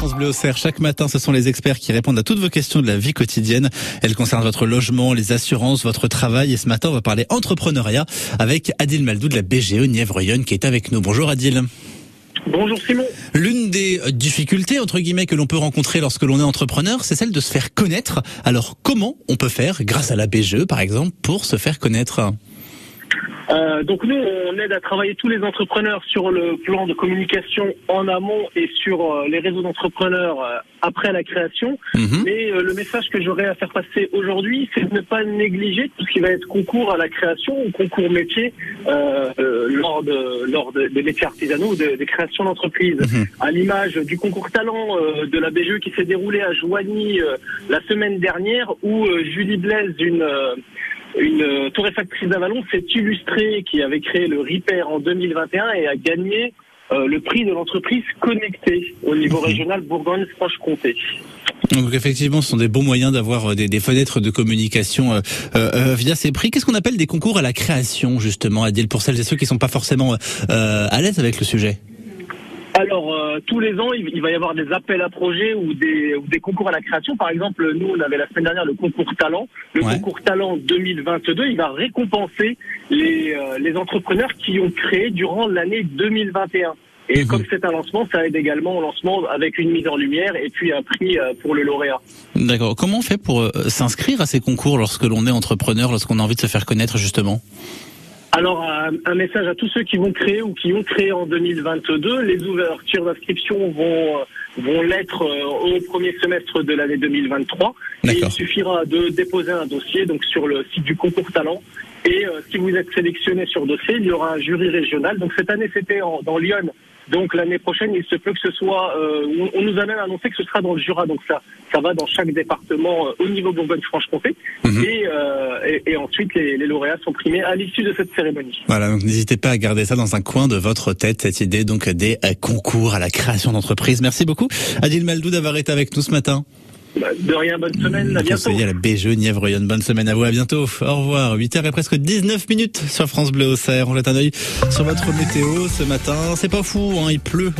France Bleu Auxerre, chaque matin, ce sont les experts qui répondent à toutes vos questions de la vie quotidienne. Elles concernent votre logement, les assurances, votre travail. Et ce matin, on va parler entrepreneuriat avec Adil Maldou de la BGE Nièvre-Yonne qui est avec nous. Bonjour Adil. Bonjour Simon. L'une des difficultés, entre guillemets, que l'on peut rencontrer lorsque l'on est entrepreneur, c'est celle de se faire connaître. Alors, comment on peut faire, grâce à la BGE par exemple, pour se faire connaître? Euh, donc nous, on aide à travailler tous les entrepreneurs sur le plan de communication en amont et sur euh, les réseaux d'entrepreneurs euh, après la création. Mhm. Mais euh, le message que j'aurais à faire passer aujourd'hui, c'est de ne pas négliger tout ce qui va être concours à la création ou concours métier lors, de, lors de- des métiers artisanaux ou de- des créations d'entreprises. Mhm. À l'image du concours talent euh, de la BGE qui s'est déroulé à Joigny euh, la semaine dernière où euh, Julie Blaise, une... euh, une euh, torréfactrice d'Avalon s'est illustrée qui avait créé le Repair en 2021 et a gagné euh, le prix de l'entreprise connectée au niveau régional Bourgogne-Franche-Comté. Donc effectivement, ce sont des bons moyens d'avoir euh, des, des fenêtres de communication euh, euh, via ces prix. Qu'est-ce qu'on appelle des concours à la création, justement, Adil, pour celles et ceux qui sont pas forcément euh, à l'aise avec le sujet? Euh, tous les ans, il, il va y avoir des appels à projets ou des, ou des concours à la création. Par exemple, nous, on avait la semaine dernière le concours talent. Le Ouais. concours talent 2022, il va récompenser les, euh, les entrepreneurs qui ont créé durant l'année 2021. Et comme c'est un lancement, ça aide également au lancement avec une mise en lumière et puis un prix euh, pour le lauréat. D'accord. Comment on fait pour euh, s'inscrire à ces concours lorsque l'on est entrepreneur, lorsqu'on a envie de se faire connaître, justement? Alors, un, message à tous ceux qui vont créer ou qui ont créé en 2022. Les ouvertures d'inscription vont, euh, vont l'être euh, au premier semestre de l'année 2023. Et il suffira de déposer un dossier donc sur le site du concours talent. Et euh, si vous êtes sélectionné sur dossier, il y aura un jury régional. Donc cette année, c'était en- dans Lyon. Donc l'année prochaine, il se peut que ce soit. euh, on, on nous a même annoncé que ce sera dans le Jura. Donc ça, ça va dans chaque département euh, au niveau Bourgogne-Franche-Comté. Mhm. Et, euh, et, et ensuite, les, les lauréats sont primés à l'issue de cette cérémonie. Voilà, donc n'hésitez pas à garder ça dans un coin de votre tête, cette idée donc des euh, concours à la création d'entreprise. Merci beaucoup, Adil Maldou, d'avoir été avec nous ce matin. Bah, De rien, bonne semaine, à bientôt. À la BGE Nièvre-Yonne. Bonne semaine à vous, à bientôt. Au revoir. 8h et presque 19 minutes sur France Bleu Auxerre. On jette un œil sur votre météo ce matin. C'est pas fou, hein, il pleut.